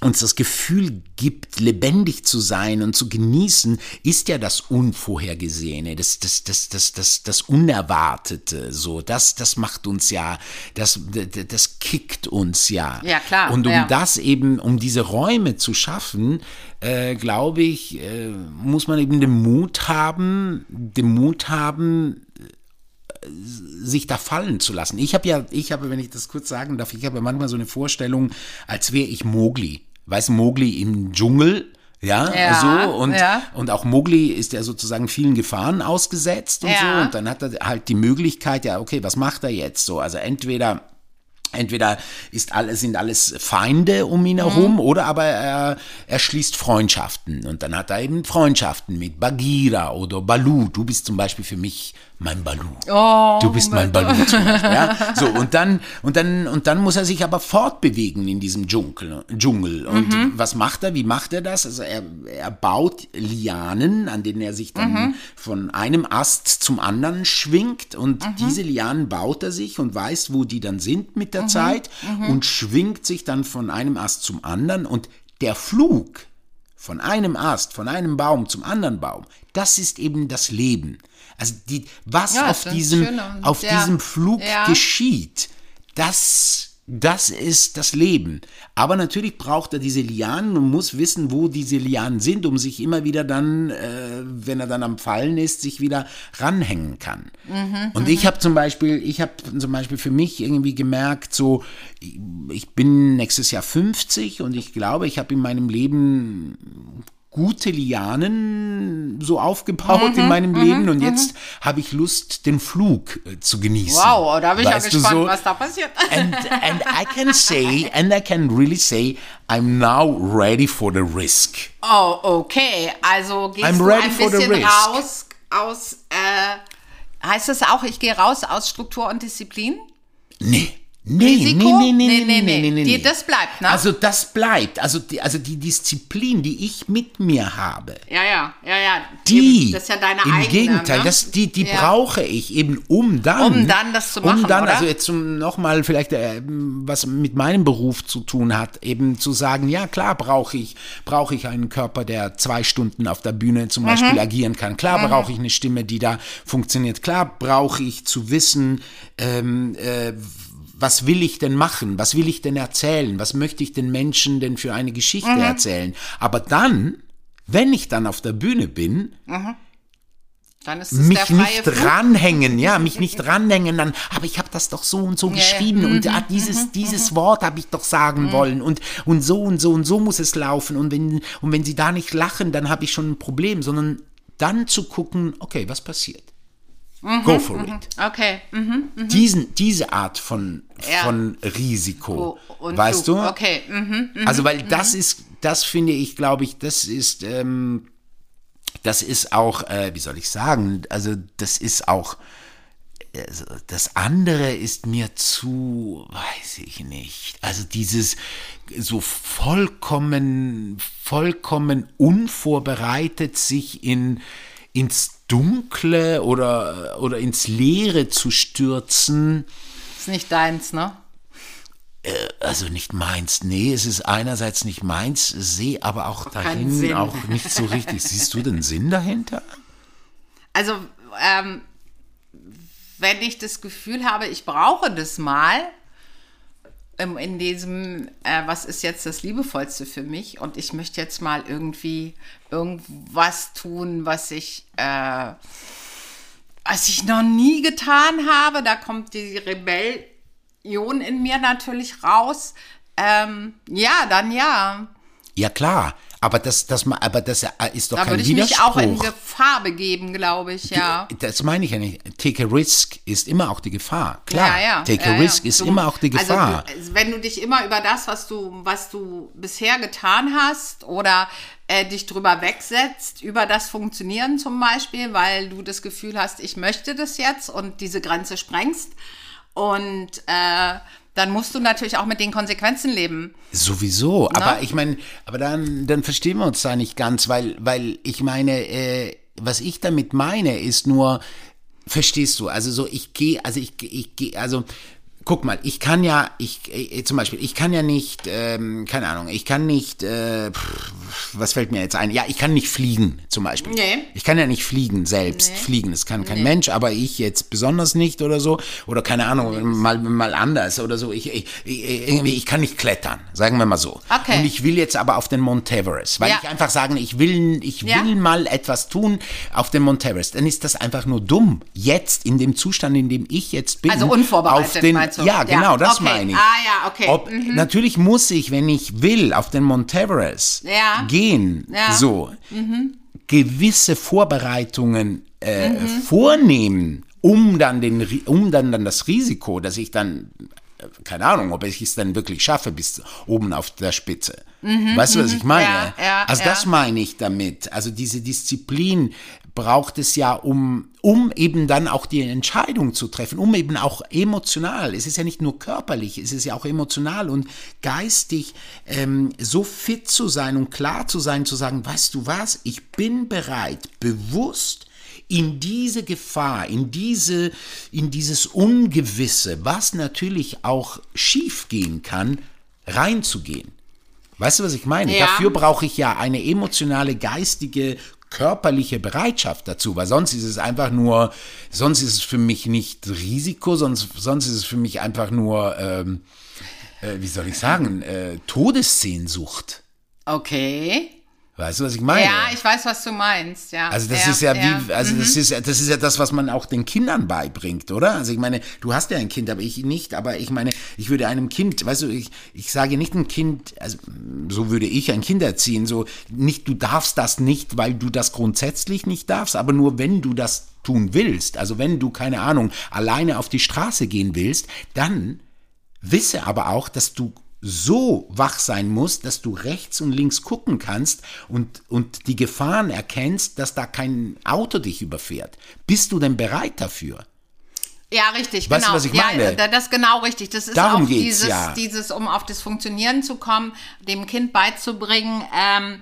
uns das Gefühl gibt, lebendig zu sein und zu genießen, ist ja das Unvorhergesehene, das, das, das, das, das, das Unerwartete. So, das, das macht uns ja, das, das, das kickt uns ja. Ja, klar. Und um ja. das eben, um diese Räume zu schaffen, äh, glaube ich, äh, muss man eben den Mut haben, den Mut haben, sich da fallen zu lassen. Ich habe ja, ich habe, wenn ich das kurz sagen darf, ich habe manchmal so eine Vorstellung, als wäre ich Mogli weiß Mowgli im Dschungel. Ja, ja, so und ja. und auch Mowgli ist ja sozusagen vielen Gefahren ausgesetzt und ja. so und dann hat er halt die Möglichkeit, ja, okay, was macht er jetzt so? Also entweder Entweder ist alles, sind alles Feinde um ihn herum mhm. oder aber er, er schließt Freundschaften. Und dann hat er eben Freundschaften mit Bagheera oder Balu. Du bist zum Beispiel für mich mein Balu. Oh, du bist mein Balu. ja? <laughs> So, und dann, und, dann, und dann muss er sich aber fortbewegen in diesem Dschungel. Dschungel. Und mhm. was macht er? Wie macht er das? Also er, er baut Lianen, an denen er sich dann mhm. von einem Ast zum anderen schwingt. Und mhm. diese Lianen baut er sich und weiß, wo die dann sind mit der mhm. Zeit mhm. und schwingt sich dann von einem Ast zum anderen. Und der Flug von einem Ast, von einem Baum zum anderen Baum, das ist eben das Leben. Also die, was ja, auf, diesem, auf ja. diesem Flug ja. geschieht, das das ist das Leben. Aber natürlich braucht er diese Lianen und muss wissen, wo diese Lianen sind, um sich immer wieder dann, äh, wenn er dann am Fallen ist, sich wieder ranhängen kann. Mhm, und ich habe zum Beispiel, ich habe zum Beispiel für mich irgendwie gemerkt, so, ich bin nächstes Jahr 50 und ich glaube, ich habe in meinem Leben gute Lianen so aufgebaut mhm, in meinem mhm, Leben und mhm. jetzt habe ich Lust, den Flug äh, zu genießen. Wow, da bin ich ja gespannt, so? was da passiert. <laughs> And, and I can say, and I can really say, I'm now ready for the risk. Oh, okay. Also gehst I'm du ein bisschen raus aus, äh, heißt das auch, ich gehe raus aus Struktur und Disziplin? Nee. Nee, Risiko? nee, nee, nee, nee, nee, nee, nee, nee. Das bleibt, ne? Also das bleibt. Also die, also die Disziplin, die ich mit mir habe. Ja, ja, ja, ja. Die, das ist ja deine im eigene. Gegenteil, ne? das, die, die ja. brauche ich eben, um dann. Um dann das zu machen, Um dann, oder? also jetzt nochmal vielleicht, äh, was mit meinem Beruf zu tun hat, eben zu sagen, ja klar brauche ich, brauche ich einen Körper, der zwei Stunden auf der Bühne zum Beispiel agieren kann. Klar mhm. brauche ich eine Stimme, die da funktioniert. Klar brauche ich zu wissen, ähm, äh, was will ich denn machen? Was will ich denn erzählen? Was möchte ich den Menschen denn für eine Geschichte mhm. erzählen? Aber dann, wenn ich dann auf der Bühne bin, mhm. mich nicht Flug. ranhängen, ja, mich <laughs> nicht ranhängen, dann, aber ich habe das doch so und so ja, geschrieben ja. und mhm. dieses, mhm. dieses mhm. Wort habe ich doch sagen mhm. wollen und, und so und so und so muss es laufen und wenn, und wenn sie da nicht lachen, dann habe ich schon ein Problem, sondern dann zu gucken, okay, was passiert? Mhm, Go for mhm. it. Okay. Mhm, mhm. Diesen, diese Art von, ja. von Risiko, oh, weißt du? Okay. Mhm, mhm, also, weil das ist, das finde ich, glaube ich, das ist, ähm, das ist auch, äh, wie soll ich sagen, also das ist auch, also das andere ist mir zu, weiß ich nicht. Also dieses so vollkommen, vollkommen unvorbereitet sich in, ins Dunkle oder, oder ins Leere zu stürzen. Ist nicht deins, ne? Äh, also nicht meins, nee, es ist einerseits nicht meins, sehe aber auch dahin auch nicht so richtig. Siehst du den Sinn dahinter? Also, ähm, wenn ich das Gefühl habe, ich brauche das mal, in diesem, äh, was ist jetzt das Liebevollste für mich? Und ich möchte jetzt mal irgendwie irgendwas tun, was ich, äh, was ich noch nie getan habe. Da kommt die Rebellion in mir natürlich raus. Ähm, ja, dann ja. Ja, klar. Aber das, das, aber das ist doch da kein würde ich mich auch in Gefahr begeben, glaube ich, ja. Das meine ich ja nicht. Take a risk ist immer auch die Gefahr. Klar, ja, ja, take ja, a risk ist du, immer auch die Gefahr. Also wenn du dich immer über das, was du, was du bisher getan hast oder äh, dich drüber wegsetzt, über das Funktionieren zum Beispiel, weil du das Gefühl hast, ich möchte das jetzt und diese Grenze sprengst und äh, dann musst du natürlich auch mit den Konsequenzen leben. Sowieso, Na? aber ich meine, aber dann, dann verstehen wir uns da nicht ganz, weil, weil ich meine, äh, was ich damit meine, ist nur, verstehst du, also so, ich gehe, also ich, ich gehe, also guck mal, ich kann ja, ich äh, zum Beispiel, ich kann ja nicht, ähm, keine Ahnung, ich kann nicht, äh, pff, was fällt mir jetzt ein? Ja, ich kann nicht fliegen, zum Beispiel. Nee. Ich kann ja nicht fliegen selbst, nee. fliegen. Das kann kein nee. Mensch, aber ich jetzt besonders nicht oder so. Oder keine Ahnung, nee. mal, mal anders oder so. Ich, ich, ich, irgendwie, ich kann nicht klettern, sagen wir mal so. Okay. Und ich will jetzt aber auf den Mount Everest, weil Ja. ich einfach sagen, ich will, ich Ja. will mal etwas tun auf dem Mount Everest. Dann ist das einfach nur dumm. Jetzt, in dem Zustand, in dem ich jetzt bin. Also unvorbereitet, auf den, du? Ja, genau, das okay. meine ich. Ah ja, okay. Ob, Mhm. Natürlich muss ich, wenn ich will, auf den Mount Everest Ja. gehen, Ja. Mhm. so, gewisse Vorbereitungen äh, Mhm. vornehmen, um dann, den, um dann, dann das Risiko, dass ich dann, äh, keine Ahnung, ob ich es dann wirklich schaffe bis oben auf der Spitze. weißt du, was ich meine? Mhm. Ja, ja, also ja. das meine ich damit. Also diese Disziplin braucht es ja, um, um eben dann auch die Entscheidung zu treffen, um eben auch emotional, es ist ja nicht nur körperlich, es ist ja auch emotional und geistig ähm, so fit zu sein und klar zu sein, zu sagen, weißt du was, ich bin bereit, bewusst in diese Gefahr, in diese, in dieses Ungewisse, was natürlich auch schief gehen kann, reinzugehen. Weißt du, was ich meine? Ja. Dafür brauche ich ja eine emotionale, geistige, körperliche Bereitschaft dazu, weil sonst ist es einfach nur, sonst ist es für mich nicht Risiko, sonst, sonst ist es für mich einfach nur, ähm, äh, wie soll ich sagen, äh, Todessehnsucht. Okay. Weißt du, was ich meine? Ja, ich weiß, was du meinst, ja. Also das ja, ist ja, ja. wie, also das ist, das ist ja das, was man auch den Kindern beibringt, oder? Also ich meine, du hast ja ein Kind, aber ich nicht. Aber ich meine, ich würde einem Kind, weißt du, ich, ich sage nicht ein Kind, also so würde ich ein Kind erziehen, so nicht, du darfst das nicht, weil du das grundsätzlich nicht darfst, aber nur wenn du das tun willst, also wenn du keine Ahnung alleine auf die Straße gehen willst, dann wisse aber auch, dass du so wach sein musst, dass du rechts und links gucken kannst und, und die Gefahren erkennst, dass da kein Auto dich überfährt. Bist du denn bereit dafür? Ja, richtig, Weißt du, genau. was ich meine? Ja, da- das ist genau richtig. Das ist Darum auch dieses, ja. dieses, um auf das Funktionieren zu kommen, dem Kind beizubringen, ähm,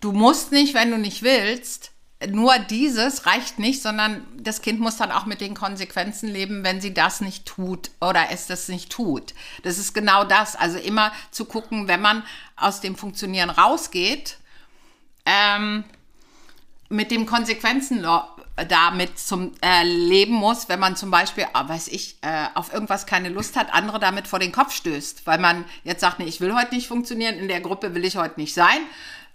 du musst nicht, wenn du nicht willst, nur dieses reicht nicht, sondern das Kind muss dann auch mit den Konsequenzen leben, wenn sie das nicht tut oder es das nicht tut. Das ist genau das. Also immer zu gucken, wenn man aus dem Funktionieren rausgeht, ähm, mit den Konsequenzen damit zum äh, leben muss, wenn man zum Beispiel, ah, weiß ich, äh, auf irgendwas keine Lust hat, andere damit vor den Kopf stößt, weil man jetzt sagt, nee, ich will heute nicht funktionieren, in der Gruppe will ich heute nicht sein.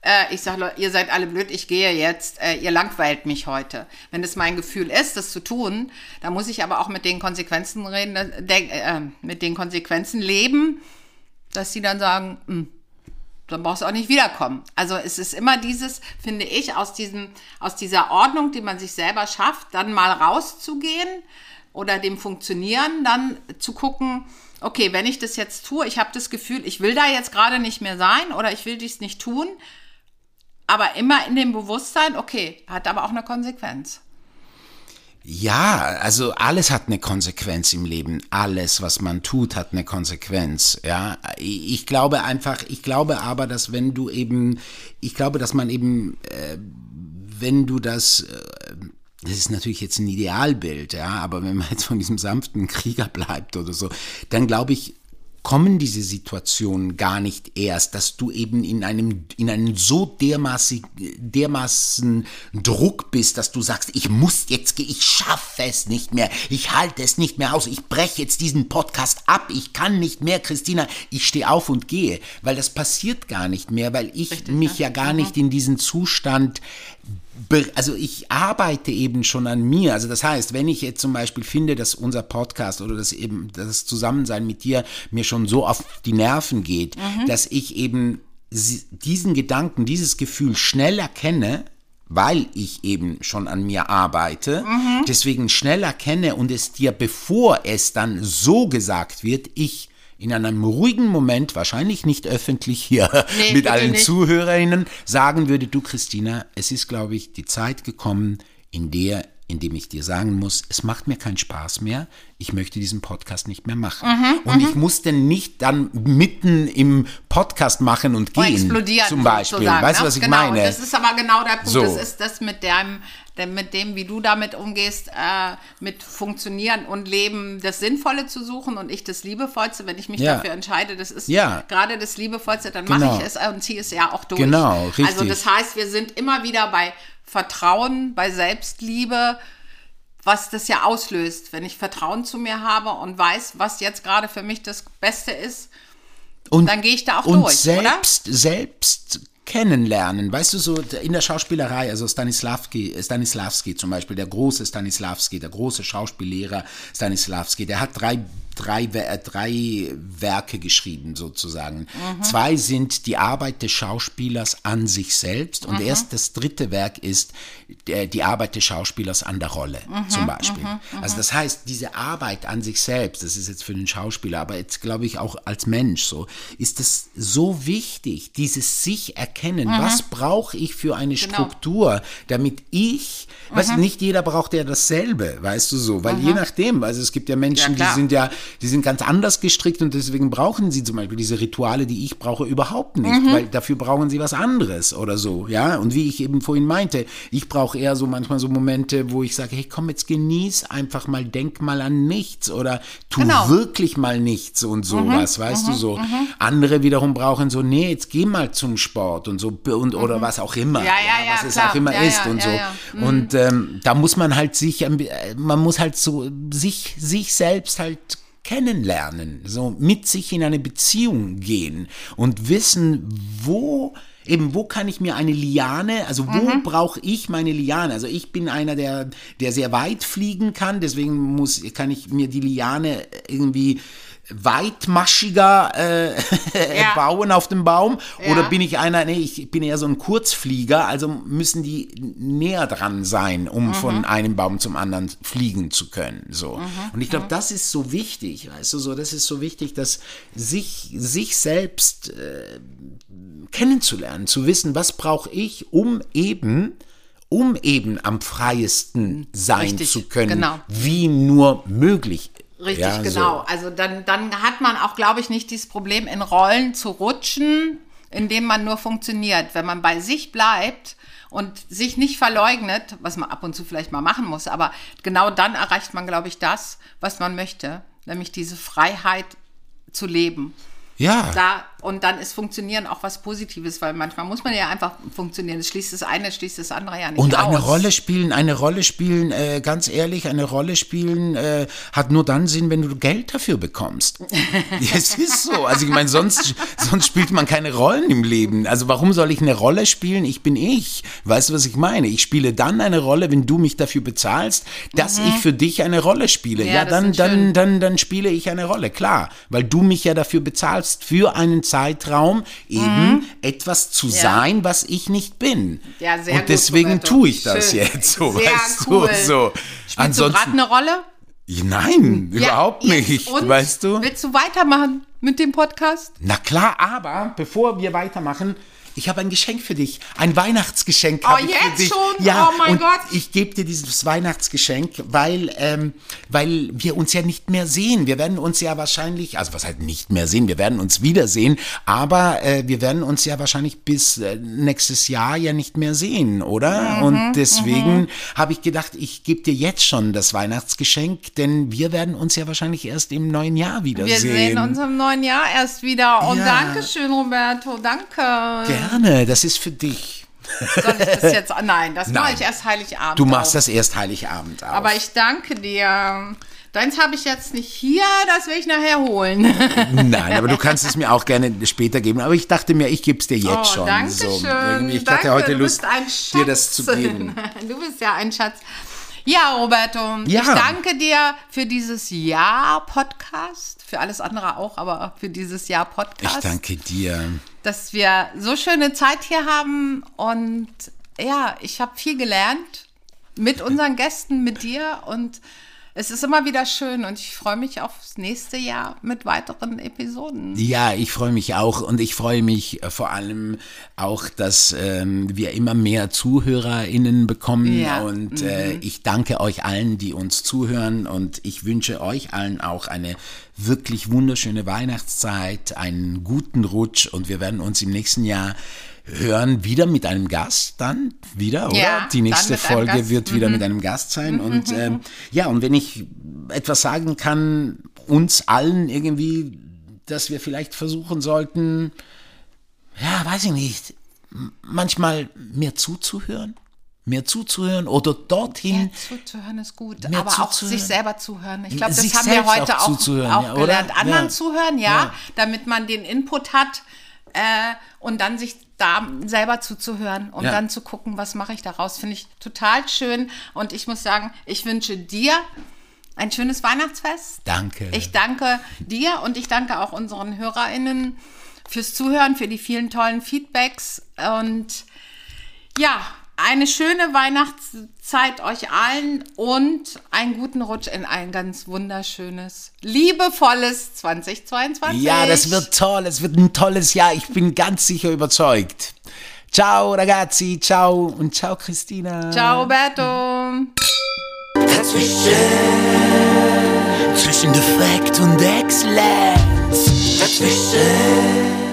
Äh, ich sage, ihr seid alle blöd, ich gehe jetzt, äh, ihr langweilt mich heute. Wenn es mein Gefühl ist, das zu tun, dann muss ich aber auch mit den Konsequenzen reden, äh, äh, mit den Konsequenzen leben, dass sie dann sagen, "Hm, dann brauchst du auch nicht wiederkommen. Also es ist immer dieses, finde ich, aus, diesem, aus dieser Ordnung, die man sich selber schafft, dann mal rauszugehen oder dem Funktionieren, dann zu gucken, okay, wenn ich das jetzt tue, ich habe das Gefühl, ich will da jetzt gerade nicht mehr sein oder ich will dies nicht tun, aber immer in dem Bewusstsein, okay, hat aber auch eine Konsequenz. Ja, also alles hat eine Konsequenz im Leben. Alles, was man tut, hat eine Konsequenz. Ja, ich glaube einfach, ich glaube aber, dass wenn du eben, ich glaube, dass man eben, äh, wenn du das, äh, das ist natürlich jetzt ein Idealbild, ja, aber wenn man jetzt von diesem sanften Krieger bleibt oder so, dann glaube ich, kommen diese Situationen gar nicht erst, dass du eben in einem, in einem so dermaßen, dermaßen Druck bist, dass du sagst, ich muss jetzt gehen, ich schaffe es nicht mehr, ich halte es nicht mehr aus, ich breche jetzt diesen Podcast ab, ich kann nicht mehr, Christina, ich stehe auf und gehe, weil das passiert gar nicht mehr, weil ich mich ja. gar nicht in diesen Zustand also ich arbeite eben schon an mir. Also das heißt, wenn ich jetzt zum Beispiel finde, dass unser Podcast oder das eben das Zusammensein mit dir mir schon so auf die Nerven geht, dass ich eben diesen Gedanken, dieses Gefühl schnell erkenne, weil ich eben schon an mir arbeite, deswegen schnell erkenne und es dir, bevor es dann so gesagt wird, ich in einem ruhigen Moment, wahrscheinlich nicht öffentlich hier <laughs> Nee, mit allen nicht. Zuhörerinnen, sagen würde, du Christina, es ist, glaube ich, die Zeit gekommen, in der, in dem ich dir sagen muss, es macht mir keinen Spaß mehr, ich möchte diesen Podcast nicht mehr machen. Mhm, und ich muss denn nicht dann mitten im Podcast machen und Und gehen, explodieren. zum Beispiel. sozusagen, weißt du, ne? was ich genau, meine? Das ist aber genau der Punkt. So. Das ist das mit dem, dem, mit dem, wie du damit umgehst, äh, mit Funktionieren und Leben, das Sinnvolle zu suchen und ich das Liebevollste, wenn ich mich Ja. dafür entscheide, das ist Ja. gerade das Liebevollste, dann Genau. mache ich es und ziehe es ja auch durch. Genau, richtig. Also das heißt, wir sind immer wieder bei Vertrauen, bei Selbstliebe, was das ja auslöst, wenn ich Vertrauen zu mir habe und weiß, was jetzt gerade für mich das Beste ist, Und, dann gehe ich da auch und durch, selbst, selbst kennenlernen. Weißt du, so in der Schauspielerei, also Stanislavski, Stanislavski zum Beispiel, der große Stanislavski, der große Schauspiellehrer Stanislavski, der hat drei, drei, äh, drei Werke geschrieben sozusagen. Zwei sind die Arbeit des Schauspielers an sich selbst und erst das dritte Werk ist der, die Arbeit des Schauspielers an der Rolle zum Beispiel. Also das heißt, diese Arbeit an sich selbst, das ist jetzt für den Schauspieler, aber jetzt glaube ich auch als Mensch so, ist es so wichtig, dieses sich erkennen, was brauche ich für eine Struktur, damit ich, weißt du, nicht jeder braucht ja dasselbe, weißt du so, weil je nachdem, also es gibt ja Menschen, Ja, die sind ja, die sind ganz anders gestrickt und deswegen brauchen sie zum Beispiel diese Rituale, die ich brauche, überhaupt nicht, weil dafür brauchen sie was anderes oder so, ja, und wie ich eben vorhin meinte, ich brauche eher so manchmal so Momente, wo ich sage, hey, komm, jetzt genieß einfach mal, denk mal an nichts oder tu Genau. wirklich mal nichts und sowas, weißt du so. Andere wiederum brauchen so, nee, jetzt geh mal zum Sport und so und oder was auch immer, Ja, ja, ja, was es klar. auch immer ist und so. Mhm. Und ähm, da muss man halt sich, ein bi- äh, man muss halt so sich sich selbst halt kennenlernen, so mit sich in eine Beziehung gehen und wissen, wo eben, wo kann ich mir eine Liane, also wo mhm. brauche ich meine Liane? Also ich bin einer, der, der sehr weit fliegen kann, deswegen muss, kann ich mir die Liane irgendwie weitmaschiger äh, <laughs> ja. bauen auf dem Baum? Ja. Oder bin ich einer, nee, ich bin eher so ein Kurzflieger, also müssen die näher dran sein, um mhm. von einem Baum zum anderen fliegen zu können. So. Mhm. Und ich glaube, mhm. das ist so wichtig, weißt du, so, das ist so wichtig, dass sich, sich selbst äh, kennenzulernen, zu wissen, was brauche ich, um eben um eben am freiesten sein Richtig, zu können, genau. wie nur möglich Richtig, ja, genau. So. Also dann, dann hat man auch, glaube ich, nicht dieses Problem, in Rollen zu rutschen, indem man nur funktioniert. Wenn man bei sich bleibt und sich nicht verleugnet, was man ab und zu vielleicht mal machen muss, aber genau dann erreicht man, glaube ich, das, was man möchte, nämlich diese Freiheit zu leben. Ja. Da, und dann ist Funktionieren auch was Positives, weil manchmal muss man ja einfach funktionieren. Es schließt das eine, schließt das andere ja nicht Und aus. eine Rolle spielen, eine Rolle spielen, äh, ganz ehrlich, eine Rolle spielen äh, hat nur dann Sinn, wenn du Geld dafür bekommst. <laughs> es ist so. Also ich meine, sonst, sonst spielt man keine Rollen im Leben. Also warum soll ich eine Rolle spielen? Ich bin ich. Weißt du, was ich meine? Ich spiele dann eine Rolle, wenn du mich dafür bezahlst, dass mhm. ich für dich eine Rolle spiele. Ja, ja dann, dann, dann, dann spiele ich eine Rolle, klar. Weil du mich ja dafür bezahlst für einen Zeitraum eben mhm. etwas zu ja. sein, was ich nicht bin. Ja, sehr Und deswegen Roberto. tue ich das Schön. jetzt so, sehr weißt cool. du, so. Spielst Ansonsten, du gerade eine Rolle? Nein, ja, überhaupt nicht, weißt du? Willst du weitermachen mit dem Podcast? Na klar, aber bevor wir weitermachen, ich habe ein Geschenk für dich. Ein Weihnachtsgeschenk oh, jetzt für dich. schon? Ja, oh mein und Gott. Ich gebe dir dieses Weihnachtsgeschenk, weil, ähm, weil wir uns ja nicht mehr sehen. Wir werden uns ja wahrscheinlich, also was halt nicht mehr sehen, wir werden uns wiedersehen, aber äh, wir werden uns ja wahrscheinlich bis äh, nächstes Jahr ja nicht mehr sehen, oder? Mhm, und deswegen mhm. habe ich gedacht, ich gebe dir jetzt schon das Weihnachtsgeschenk, denn wir werden uns ja wahrscheinlich erst im neuen Jahr wiedersehen. Wir sehen uns im neuen Jahr erst wieder. Und ja. danke schön, Roberto. Danke. Gerne gerne, das ist für dich. Soll ich das jetzt? <laughs> Nein, das mache ich erst Heiligabend. Du machst auf. das erst Heiligabend auf. Aber ich danke dir. Deins habe ich jetzt nicht hier, das will ich nachher holen. <laughs> Nein, aber du kannst es mir auch gerne später geben. Aber ich dachte mir, ich gebe es dir jetzt oh, schon. Danke so, schön. Ich danke, hatte heute Lust, dir das zu geben. <laughs> Du bist ja ein Schatz. Ja, Roberto, ja. ich danke dir für dieses Jahr Podcast, für alles andere auch, aber für dieses Jahr Podcast. Ich danke dir. Dass wir so schöne Zeit hier haben und ja, ich habe viel gelernt mit unseren Gästen, mit dir und es ist immer wieder schön und ich freue mich aufs nächste Jahr mit weiteren Episoden. Ja, ich freue mich auch und ich freue mich äh, vor allem auch, dass ähm, wir immer mehr ZuhörerInnen bekommen ja. und äh, mhm. ich danke euch allen, die uns zuhören und ich wünsche euch allen auch eine wirklich wunderschöne Weihnachtszeit, einen guten Rutsch und wir werden uns im nächsten Jahr hören wieder mit einem Gast dann wieder, oder? Ja, Die nächste Folge wird wieder mhm. mit einem Gast sein. Mhm. Und äh, ja, und wenn ich etwas sagen kann, uns allen irgendwie, dass wir vielleicht versuchen sollten, ja, weiß ich nicht, manchmal mehr zuzuhören mehr zuzuhören oder dorthin. Mehr zuzuhören ist gut, aber zuzuhören. auch sich selber zuhören. Ich glaube, das haben wir heute auch, auch, auch gelernt. Ja, Anderen ja. zuhören, ja, ja, damit man den Input hat äh, und dann sich da selber zuzuhören und ja. dann zu gucken, was mache ich daraus, finde ich total schön. Und ich muss sagen, ich wünsche dir ein schönes Weihnachtsfest. Danke. Ich danke dir und ich danke auch unseren HörerInnen fürs Zuhören, für die vielen tollen Feedbacks. Und ja, eine schöne Weihnachtszeit euch allen und einen guten Rutsch in ein ganz wunderschönes, liebevolles 2022. Ja, das wird toll. Es wird ein tolles Jahr. Ich bin ganz sicher überzeugt. Ciao ragazzi, ciao und ciao Christina. Ciao Roberto. Dazwischen, zwischen Defekt und Exzellenz. Dazwischen.